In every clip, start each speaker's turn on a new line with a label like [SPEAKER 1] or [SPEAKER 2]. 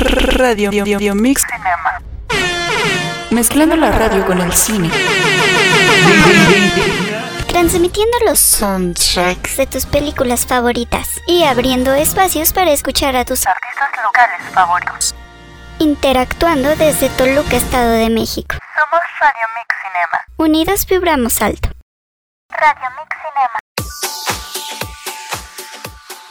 [SPEAKER 1] Radio Mix Cinema. Mezclando la radio con el cine.
[SPEAKER 2] Transmitiendo los soundtracks de tus películas favoritas y abriendo espacios para escuchar a tus
[SPEAKER 3] artistas locales favoritos.
[SPEAKER 2] Interactuando desde Toluca, Estado de México.
[SPEAKER 3] Somos Radio Mix Cinema.
[SPEAKER 2] Unidos vibramos alto.
[SPEAKER 3] Radio Mix Cinema.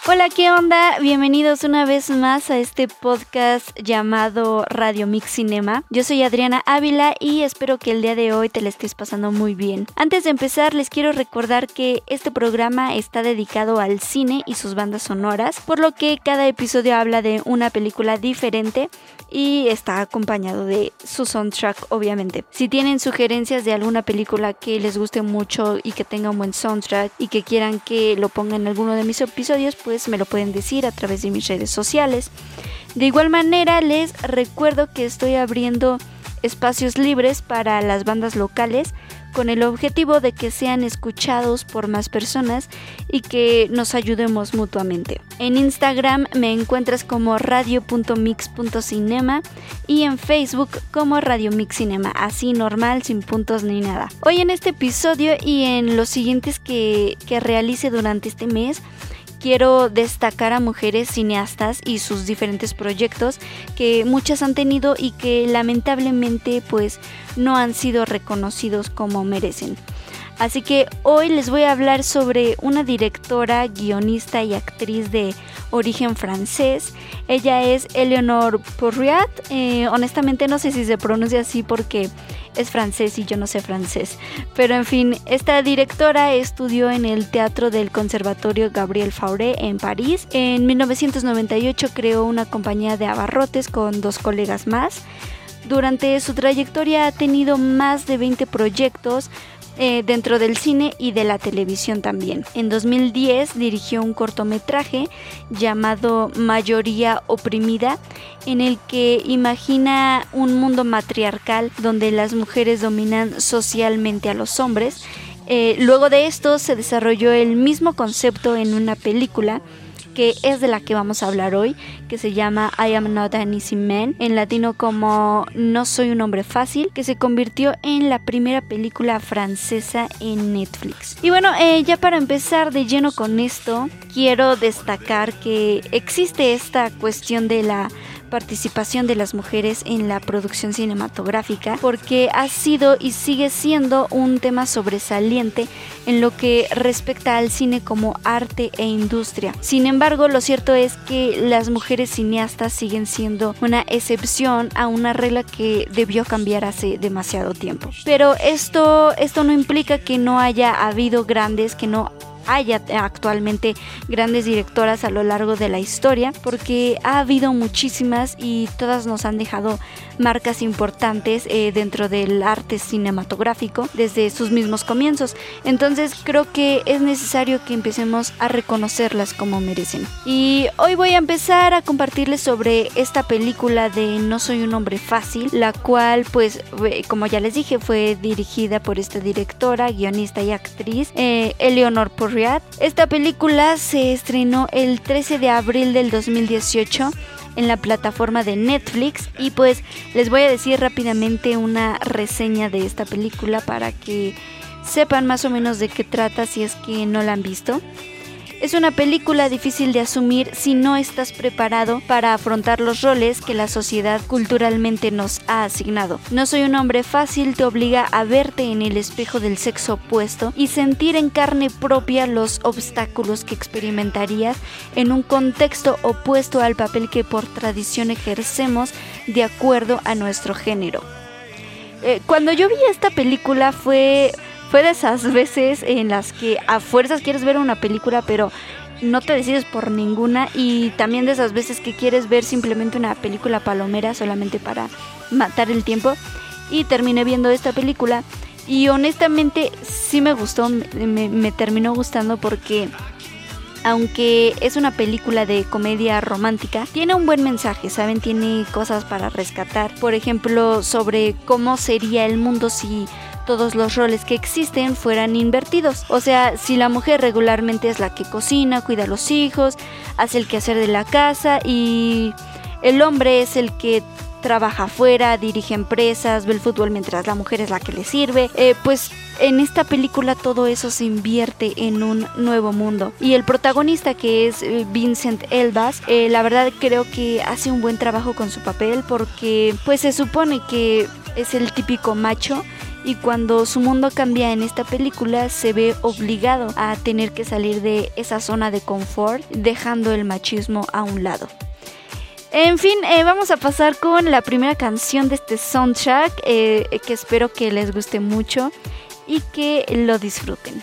[SPEAKER 4] Hola, ¿qué onda? Bienvenidos una vez más a este podcast llamado Radio Mix Cinema. Yo soy Adriana Ávila y espero que el día de hoy te la estés pasando muy bien. Antes de empezar, les quiero recordar que este programa está dedicado al cine y sus bandas sonoras, por lo que cada episodio habla de una película diferente y está acompañado de su soundtrack, obviamente. Si tienen sugerencias de alguna película que les guste mucho y que tenga un buen soundtrack y que quieran que lo ponga en alguno de mis episodios, pues me lo pueden decir a través de mis redes sociales. De igual manera les recuerdo que estoy abriendo espacios libres para las bandas locales con el objetivo de que sean escuchados por más personas y que nos ayudemos mutuamente. En Instagram me encuentras como radio.mix.cinema y en Facebook como Radio Mix Cinema, así normal, sin puntos ni nada. Hoy en este episodio y en los siguientes que, que realice durante este mes, quiero destacar a mujeres cineastas y sus diferentes proyectos que muchas han tenido y que lamentablemente pues no han sido reconocidos como merecen. Así que hoy les voy a hablar sobre una directora, guionista y actriz de origen francés. Ella es Eleonore Porriat. Eh, honestamente no sé si se pronuncia así porque es francés y yo no sé francés. Pero en fin, esta directora estudió en el Teatro del Conservatorio Gabriel Fauré en París. En 1998 creó una compañía de abarrotes con dos colegas más. Durante su trayectoria ha tenido más de 20 proyectos, eh, dentro del cine y de la televisión también. En 2010 dirigió un cortometraje llamado Mayoría Oprimida, en el que imagina un mundo matriarcal donde las mujeres dominan socialmente a los hombres. Eh, luego de esto se desarrolló el mismo concepto en una película que es de la que vamos a hablar hoy, que se llama I Am Not an Easy Man, en latino como No Soy un hombre fácil, que se convirtió en la primera película francesa en Netflix. Y bueno, eh, ya para empezar de lleno con esto, quiero destacar que existe esta cuestión de la participación de las mujeres en la producción cinematográfica porque ha sido y sigue siendo un tema sobresaliente en lo que respecta al cine como arte e industria. Sin embargo, lo cierto es que las mujeres cineastas siguen siendo una excepción a una regla que debió cambiar hace demasiado tiempo. Pero esto, esto no implica que no haya habido grandes, que no haya actualmente grandes directoras a lo largo de la historia, porque ha habido muchísimas y todas nos han dejado marcas importantes eh, dentro del arte cinematográfico desde sus mismos comienzos. Entonces creo que es necesario que empecemos a reconocerlas como merecen. Y hoy voy a empezar a compartirles sobre esta película de No soy un hombre fácil, la cual pues como ya les dije fue dirigida por esta directora, guionista y actriz eh, Eleonor Esta película se estrenó el 13 de abril del 2018 en la plataforma de Netflix y pues les voy a decir rápidamente una reseña de esta película para que sepan más o menos de qué trata si es que no la han visto. Es una película difícil de asumir si no estás preparado para afrontar los roles que la sociedad culturalmente nos ha asignado. No soy un hombre fácil te obliga a verte en el espejo del sexo opuesto y sentir en carne propia los obstáculos que experimentarías en un contexto opuesto al papel que por tradición ejercemos de acuerdo a nuestro género. Eh, cuando yo vi esta película fue fue de esas veces en las que a fuerzas quieres ver una película, pero no te decides por ninguna. Y también de esas veces que quieres ver simplemente una película palomera solamente para matar el tiempo. Y terminé viendo esta película. Y honestamente sí me gustó, me, me terminó gustando porque aunque es una película de comedia romántica, tiene un buen mensaje, ¿saben? Tiene cosas para rescatar. Por ejemplo, sobre cómo sería el mundo si todos los roles que existen fueran invertidos. O sea, si la mujer regularmente es la que cocina, cuida a los hijos, hace el quehacer de la casa y
[SPEAKER 5] el hombre es el que trabaja afuera, dirige empresas, ve el fútbol mientras la mujer es la que le sirve. Eh, pues en esta película todo eso se invierte en un nuevo mundo. Y el protagonista que es eh, Vincent Elvas, eh, la verdad creo que hace un buen trabajo con su papel porque pues se supone que es el típico macho y cuando su mundo cambia en esta película se ve obligado a tener que salir de esa zona de confort dejando el machismo a un lado. En fin, eh, vamos a pasar con la primera canción de este soundtrack eh, que espero que les guste mucho y que lo disfruten.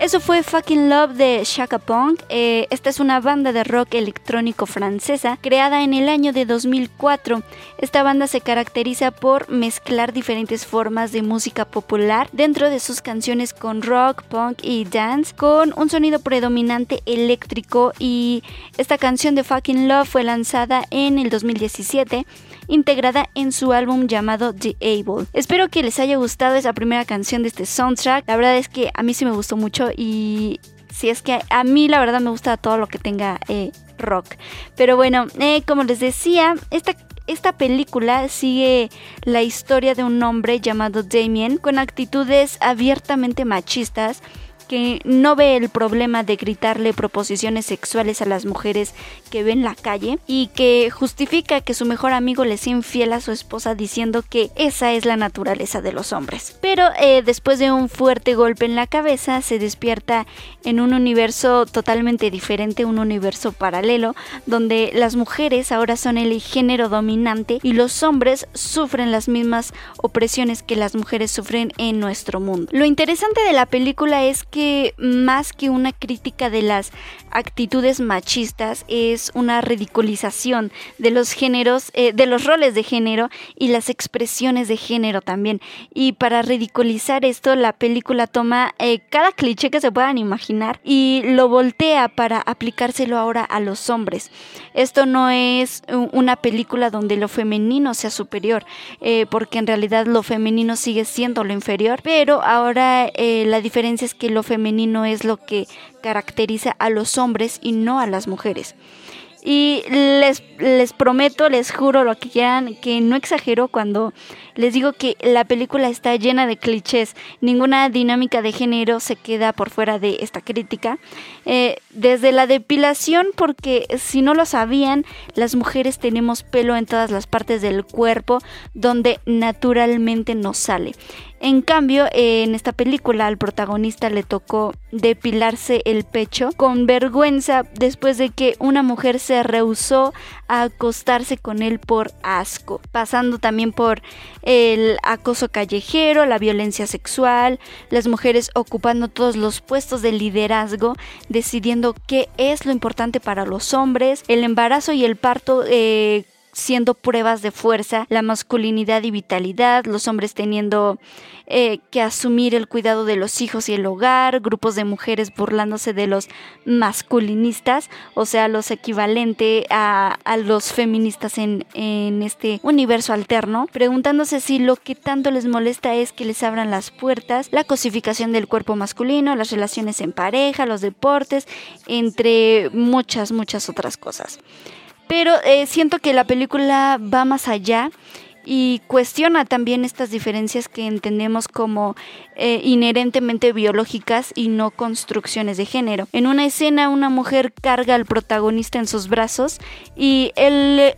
[SPEAKER 4] Eso fue Fucking Love de Shaka Punk. Eh, esta es una banda de rock electrónico francesa creada en el año de 2004. Esta banda se caracteriza por mezclar diferentes formas de música popular dentro de sus canciones con rock, punk y dance, con un sonido predominante eléctrico y esta canción de Fucking Love fue lanzada en el 2017 integrada en su álbum llamado The Able. Espero que les haya gustado esa primera canción de este soundtrack. La verdad es que a mí sí me gustó mucho y si es que a mí la verdad me gusta todo lo que tenga eh, rock. Pero bueno, eh, como les decía, esta esta película sigue la historia de un hombre llamado Damien con actitudes abiertamente machistas que no ve el problema de gritarle proposiciones sexuales a las mujeres que ve en la calle y que justifica que su mejor amigo le sea infiel a su esposa diciendo que esa es la naturaleza de los hombres. Pero eh, después de un fuerte golpe en la cabeza se despierta en un universo totalmente diferente, un universo paralelo, donde las mujeres ahora son el género dominante y los hombres sufren las mismas opresiones que las mujeres sufren en nuestro mundo. Lo interesante de la película es que más que una crítica de las actitudes machistas es una ridiculización de los géneros, eh, de los roles de género y las expresiones de género también. Y para ridiculizar esto, la película toma eh, cada cliché que se puedan imaginar y lo voltea para aplicárselo ahora a los hombres. Esto no es una película donde lo femenino sea superior, eh, porque en realidad lo femenino sigue siendo lo inferior, pero ahora la diferencia es que lo femenino es lo que caracteriza a los hombres y no a las mujeres. Y les, les prometo, les juro lo que quieran, que no exagero cuando les digo que la película está llena de clichés. Ninguna dinámica de género se queda por fuera de esta crítica. Eh, desde la depilación, porque si no lo sabían, las mujeres tenemos pelo en todas las partes del cuerpo donde naturalmente nos sale. En cambio, en esta película al protagonista le tocó depilarse el pecho con vergüenza después de que una mujer se rehusó a acostarse con él por asco, pasando también por el acoso callejero, la violencia sexual, las mujeres ocupando todos los puestos de liderazgo, decidiendo qué es lo importante para los hombres, el embarazo y el parto. Eh, siendo pruebas de fuerza, la masculinidad y vitalidad, los hombres teniendo eh, que asumir el cuidado de los hijos y el hogar, grupos de mujeres burlándose de los masculinistas, o sea, los equivalentes a, a, los feministas en, en este universo alterno, preguntándose si lo que tanto les molesta es que les abran las puertas, la cosificación del cuerpo masculino, las relaciones en pareja, los deportes, entre muchas, muchas otras cosas. Pero eh, siento que la película va más allá y cuestiona también estas diferencias que entendemos como eh, inherentemente biológicas y no construcciones de género. En una escena una mujer carga al protagonista en sus brazos y él,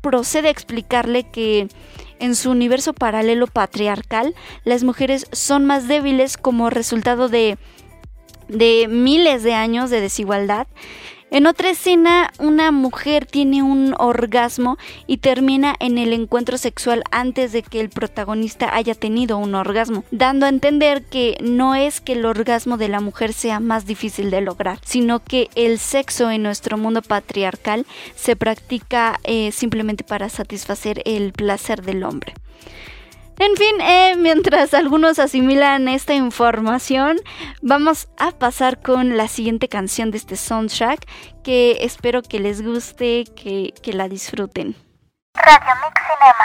[SPEAKER 4] procede a explicarle que en su universo paralelo patriarcal las mujeres son más débiles como resultado de miles de años de desigualdad en otra escena, una mujer tiene un orgasmo y termina en el encuentro sexual antes de que el protagonista haya tenido un orgasmo, dando a entender que no es que el orgasmo de la mujer sea más difícil de lograr, sino que el sexo en nuestro mundo patriarcal se practica eh, simplemente para satisfacer el placer del hombre. En fin, eh, mientras algunos asimilan esta información, vamos a pasar con la siguiente canción de este soundtrack que espero que les guste, que, que la disfruten.
[SPEAKER 3] Radio Mix Cinema.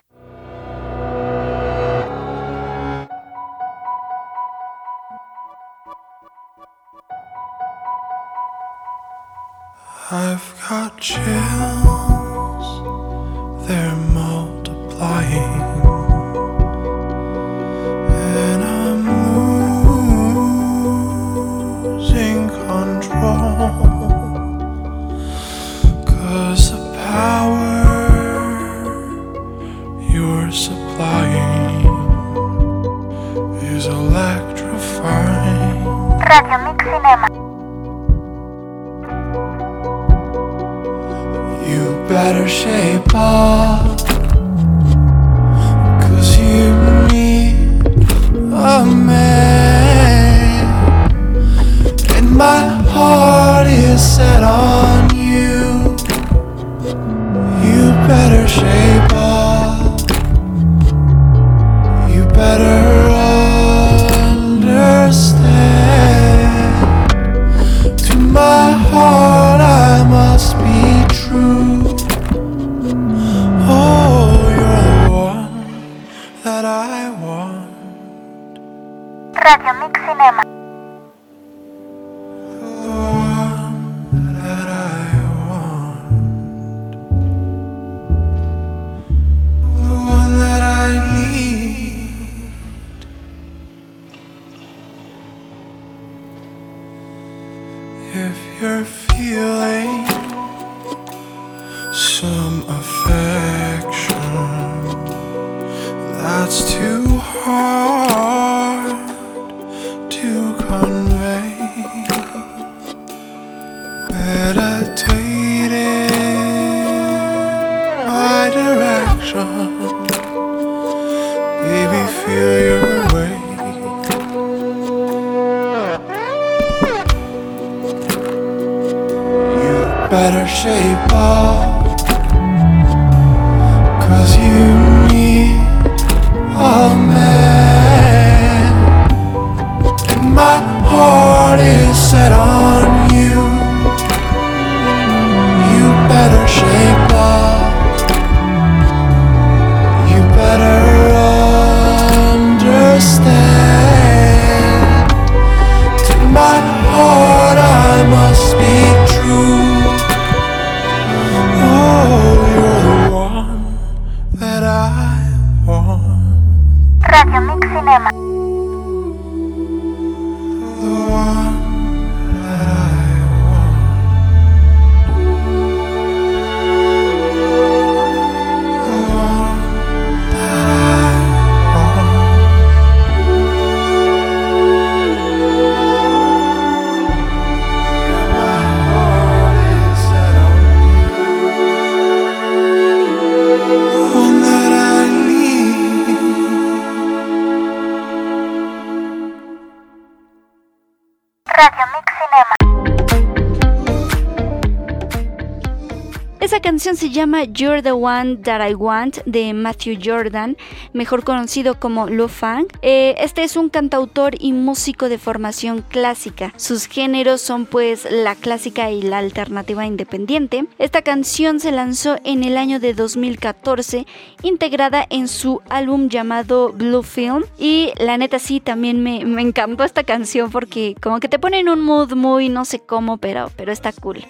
[SPEAKER 6] Better shape up, cause you need a man.
[SPEAKER 7] And my heart is set on
[SPEAKER 4] canción se llama You're the One That I Want de Matthew Jordan, mejor conocido como Lu Fang. Eh, este es un cantautor y músico de formación clásica. Sus géneros son pues la clásica y la alternativa independiente. Esta canción se lanzó en el año de 2014, integrada en su álbum llamado Blue Film. Y la neta sí, también me, me encantó esta canción porque como que te pone en un mood muy no sé cómo, pero, pero está cool.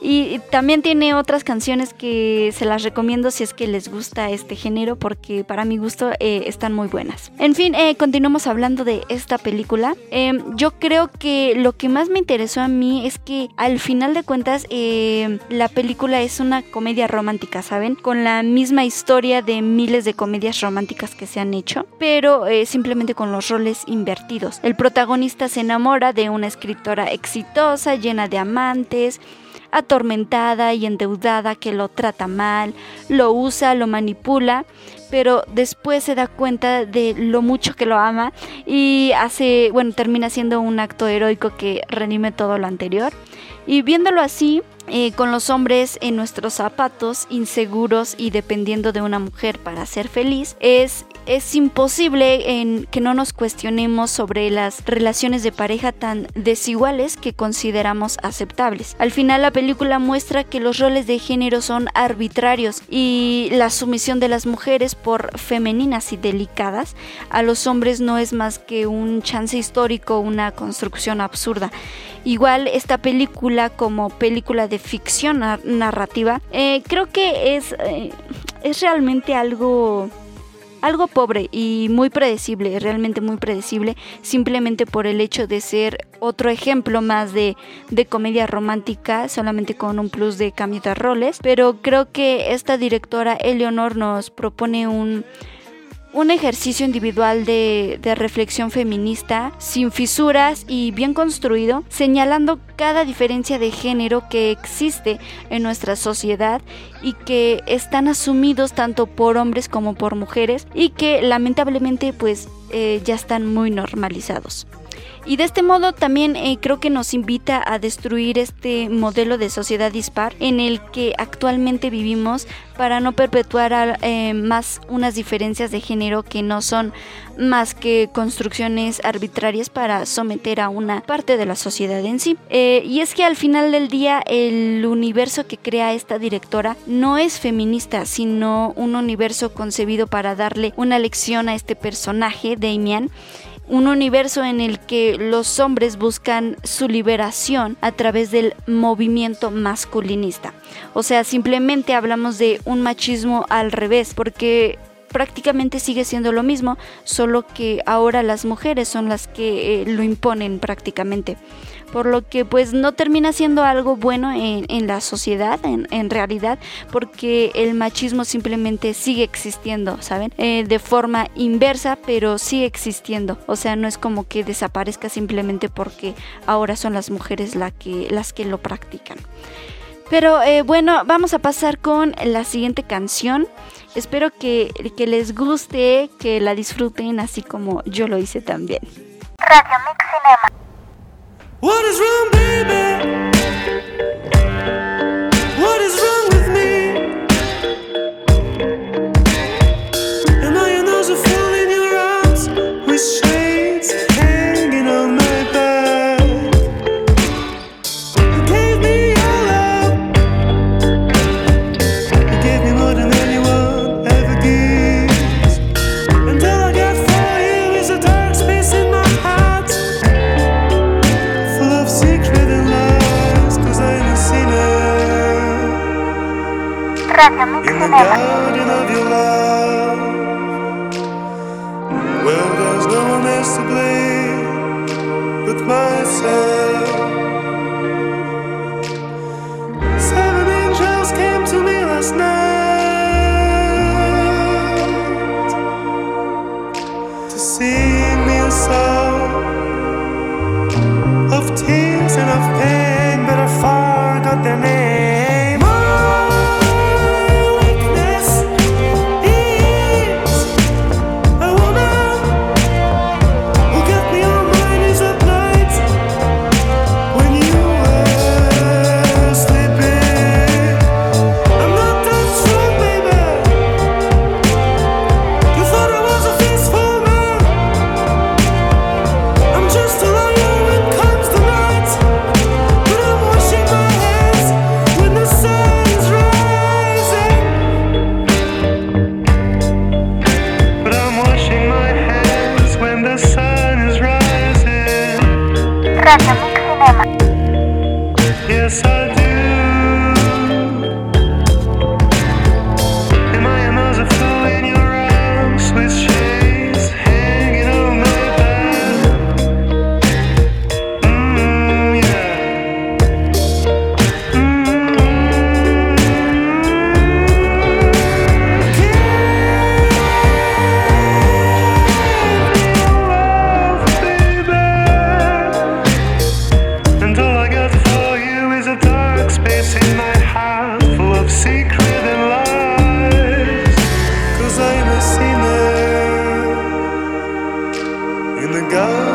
[SPEAKER 4] Y también tiene otras canciones que se las recomiendo si es que les gusta este género, porque para mi gusto eh, están muy buenas. En fin, eh, continuamos hablando de esta película. Eh, yo creo que lo que más me interesó a mí es que al final de cuentas eh, la película es una comedia romántica, ¿saben? Con la misma historia de miles de comedias románticas que se han hecho, pero eh, simplemente con los roles invertidos. El protagonista se enamora de una escritora exitosa, llena de amantes, atormentada y endeudada que lo trata mal, lo usa, lo manipula, pero después se da cuenta de lo mucho que lo ama y hace, bueno, termina siendo un acto heroico que redime todo lo anterior. Y viéndolo así, eh, con los hombres en nuestros zapatos, inseguros y dependiendo de una mujer para ser feliz, es, es imposible en que no nos cuestionemos sobre las relaciones de pareja tan desiguales que consideramos aceptables. Al final la película muestra que los roles de género son arbitrarios y la sumisión de las mujeres por femeninas y delicadas a los hombres no es más que un chance histórico, una construcción absurda. Igual esta película como película de ficción nar- narrativa, eh, creo que es, eh, es realmente algo algo pobre y muy predecible, realmente muy predecible, simplemente por el hecho de ser otro ejemplo más de, de comedia romántica, solamente con un plus de cambio roles. Pero creo que esta directora Eleonor nos propone un, un ejercicio individual de, reflexión feminista, sin fisuras y bien construido, señalando cada diferencia de género que existe en nuestra sociedad y que están asumidos tanto por hombres como por mujeres y que lamentablemente pues eh, ya están muy normalizados. Y de este modo también eh, creo que nos invita a destruir este modelo de sociedad dispar en el que actualmente vivimos para no perpetuar eh, más unas diferencias de género que no son más que construcciones arbitrarias para someter a una parte de la sociedad en sí. Eh, y es que al final del día el universo que crea esta directora no es feminista, sino un universo concebido para darle una lección a este personaje, Damian, un universo en el que los hombres buscan su liberación a través del movimiento masculinista. O sea, simplemente hablamos de un machismo al revés, porque prácticamente sigue siendo lo mismo, solo que ahora las mujeres son las que eh, lo imponen prácticamente por lo que pues no termina siendo algo bueno en, en la sociedad, en, en, realidad, porque el machismo simplemente sigue existiendo, ¿saben? Eh, de forma inversa, pero sigue existiendo. O sea, no es como que desaparezca simplemente porque ahora son las mujeres la que, las que lo practican. Pero eh, bueno, vamos a pasar con la siguiente canción. Espero que, que, les guste, que la disfruten así como yo lo hice también.
[SPEAKER 3] Radio Mix Cinema.
[SPEAKER 6] What is wrong, baby?
[SPEAKER 4] go.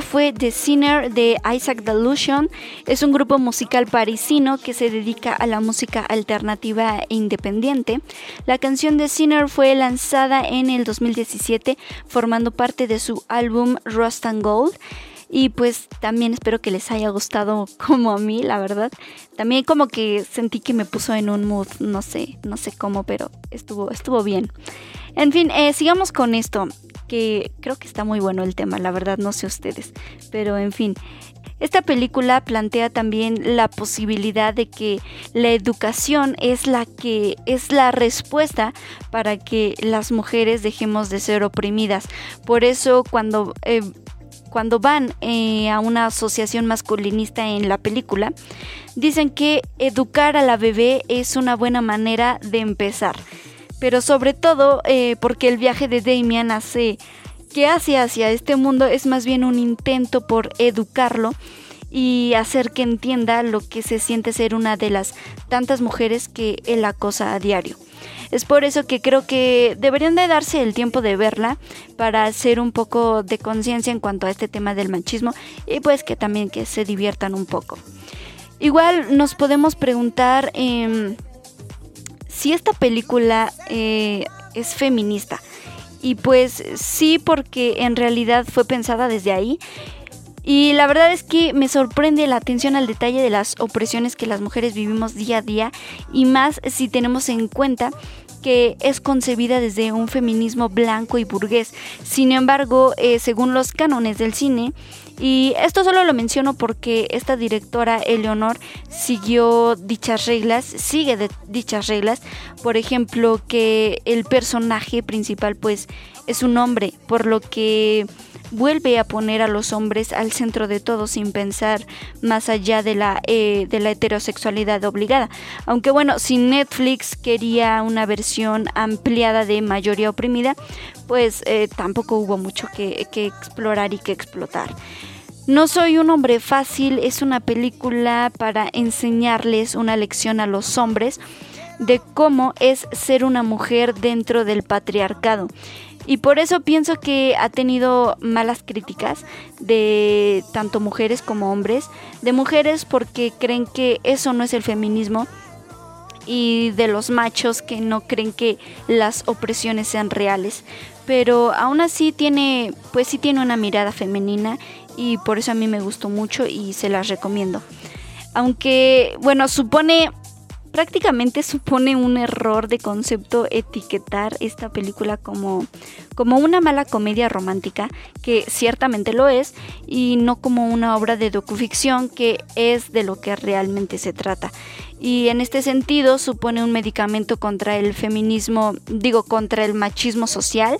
[SPEAKER 4] Fue The Sinner de Isaac Delusion. Es un grupo musical parisino que se dedica a la música alternativa e independiente. La canción The Sinner fue lanzada en el 2017 formando parte de su álbum Rust and Gold. Y pues también espero que les haya gustado como a mí, la verdad. También como que sentí que me puso en un mood, no sé, no sé cómo, pero estuvo, estuvo bien. En fin, eh, sigamos con esto, que creo que está muy bueno el tema, la verdad no sé ustedes, pero en fin. Esta película plantea también la posibilidad de que la educación es la que es la respuesta para que las mujeres dejemos de ser oprimidas. Por eso cuando eh, cuando van eh, a una asociación masculinista en la película, dicen que educar a la bebé es una buena manera de empezar. Pero sobre todo eh, porque el viaje de Damian hace que hace hacia este mundo es más bien un intento por educarlo y hacer que entienda lo que se siente ser una de las tantas mujeres que él acosa a diario. Es por eso que creo que deberían de darse el tiempo de verla para hacer un poco de conciencia en cuanto a este tema del machismo y pues que también que se diviertan un poco. Igual nos podemos preguntar em, si esta película eh, es feminista. Y pues sí, porque en realidad fue pensada desde ahí. Y la verdad es que me sorprende la atención al detalle de las opresiones que las mujeres vivimos día a día y más si tenemos en cuenta que es concebida desde un feminismo blanco y burgués. Sin embargo, eh, según los cánones del cine, y esto solo lo menciono porque esta directora, Eleonor, siguió dichas reglas, sigue dichas reglas. Por ejemplo, que el personaje principal pues es un hombre, por lo que vuelve a poner a los hombres al centro de todo sin pensar más allá de la, eh, de la heterosexualidad obligada. Aunque bueno, si Netflix quería una versión ampliada de mayoría oprimida, pues eh, tampoco hubo mucho que, que explorar y que explotar. No soy un hombre fácil es una película para enseñarles una lección a los hombres de cómo es ser una mujer dentro del patriarcado. Y por eso pienso que ha tenido malas críticas de tanto mujeres como hombres. De mujeres porque creen que eso no es el feminismo. Y de los machos que no creen que las opresiones sean reales. Pero aún así tiene, pues sí tiene una mirada femenina y por eso a mí me gustó mucho y se las recomiendo. Aunque, bueno, supone prácticamente supone un error de concepto etiquetar esta película como, como una mala comedia romántica, que ciertamente lo es, y no como una obra de docuficción, que es de lo que realmente se trata. Y en este sentido supone un medicamento contra el feminismo, digo, contra el machismo social,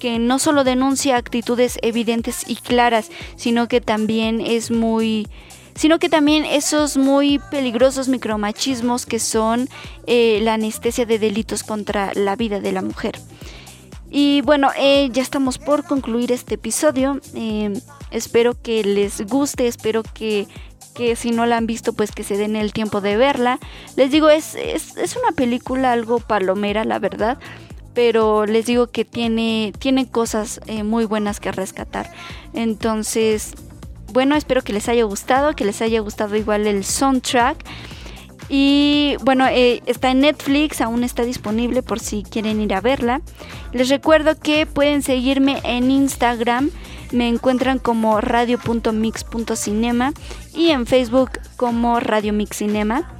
[SPEAKER 4] que no solo denuncia actitudes evidentes y claras, sino que también es muy sino que también esos muy peligrosos micromachismos que son eh, la anestesia de delitos contra la vida de la mujer. Y bueno, eh, ya estamos por concluir este episodio. Eh, espero que les guste, espero que, si no la han visto, pues que se den el tiempo de verla. Les digo, es, es, es una película algo palomera, la verdad pero les digo que tiene, tiene cosas muy buenas que rescatar. Entonces, bueno, espero que les haya gustado, que les haya gustado igual el soundtrack. Y bueno, eh, está en Netflix, aún está disponible por si quieren ir a verla. Les recuerdo que pueden seguirme en Instagram, me encuentran como radio.mix.cinema y en Facebook como Radio Mix Cinema.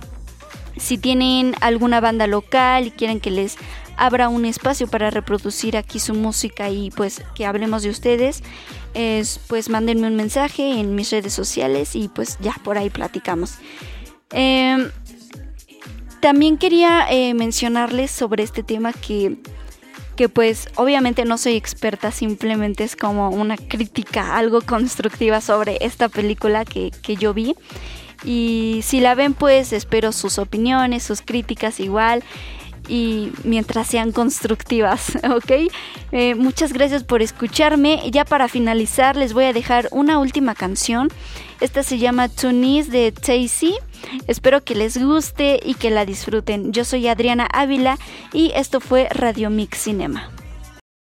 [SPEAKER 4] Si tienen alguna banda local y quieren que les abra un espacio para reproducir aquí su música y pues que hablemos de ustedes, es, pues mándenme un mensaje en mis redes sociales y pues ya por ahí platicamos. Em, también quería eh, mencionarles sobre este tema que, que pues obviamente no soy experta, simplemente es como una crítica, algo constructiva sobre esta película que, que yo vi. Y si la ven pues espero sus opiniones, sus críticas igual. Y mientras sean constructivas, ¿ok? Eh, muchas gracias por escucharme. Ya para finalizar les voy a dejar una última canción. Esta se llama Tunis de Tacy. Espero que les guste y que la disfruten. Yo soy Adriana Ávila y esto fue Radio Mix Cinema.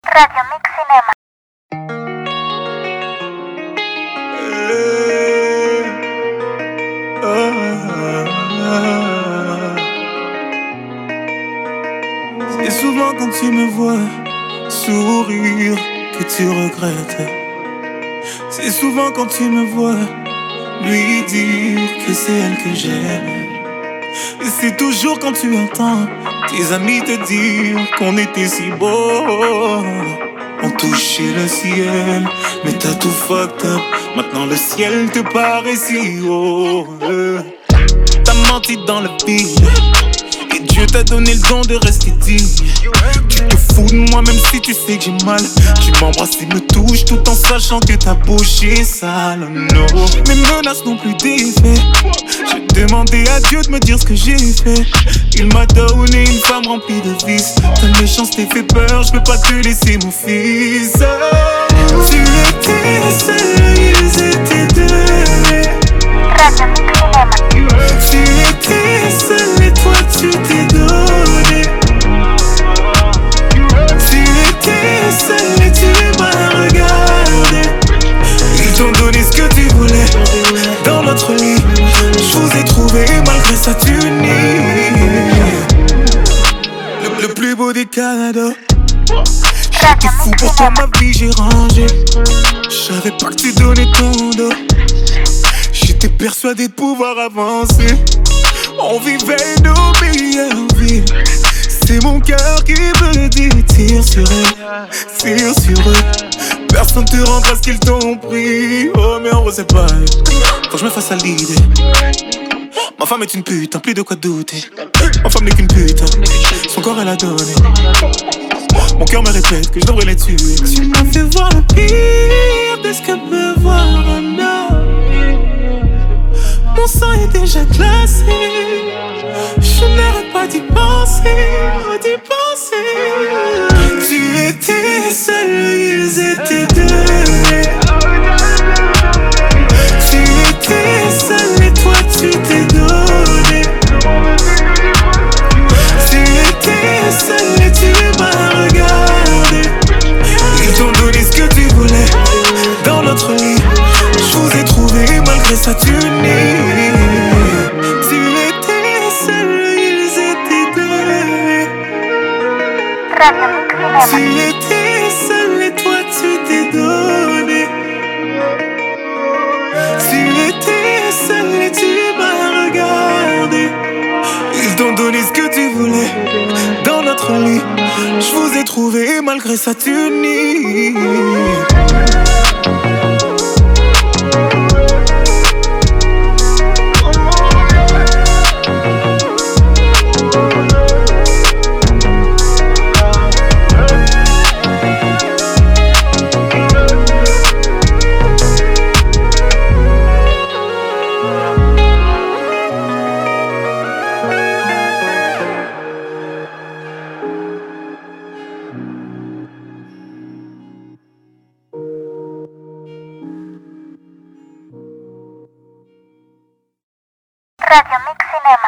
[SPEAKER 2] Radio Mix Cinema.
[SPEAKER 3] Souvent quand tu me vois sourire que tu regrettes. C'est souvent quand tu me vois lui dire que c'est elle que j'aime. Et c'est toujours quand tu entends tes amis te dire qu'on était si beaux. On touchait le ciel, mais t'as tout fucked up. Maintenant le ciel te paraît si haut. T'as menti dans le vide. Et Dieu t'a donné le don de rester digne. Tu te fous de moi même si tu sais que j'ai mal. Tu m'embrasses et me touches tout en sachant que ta bouche est sale. Non, mes menaces n'ont plus d'effet. J'ai demandé à Dieu de me dire ce que j'ai fait. Il m'a donné une femme remplie de vices. Ta méchanceté fait peur, je peux pas te laisser mon fils. Tu étais seul, ils étaient deux. Je vous ai trouvé malgré ça tu nies. Le, le plus beau des Canada. J'étais fou pour toi, ma vie j'ai rangé. Je savais pas que tu donnais ton dos. J'étais persuadé de pouvoir avancer. On vivait nos meilleures vies. C'est mon cœur qui me dit tire sur elle, tire sur eux. Personne te rendra ce qu'ils t'ont pris. Oh, mais on sait pas. Faut que je me fasse à l'idée. Ma femme est une pute, plus de quoi douter. Ma femme n'est qu'une pute, son corps elle a donné. Mon cœur me répète que je devrais les tuer. Tu m'as fait voir le pire de ce que peut voir un homme. Mon sang est déjà glacé. Je n'arrête pas d'y penser, d'y penser. Tu étais seul, ils étaient deux. Tu étais seul et toi tu t'es donné. Tu étais seul et tu m'as regardé. Ils t'ont donné ce que tu voulais dans notre lit. Je vous ai trouvé malgré ça tu. Tu étais Je vous ai trouvé malgré sa tenue.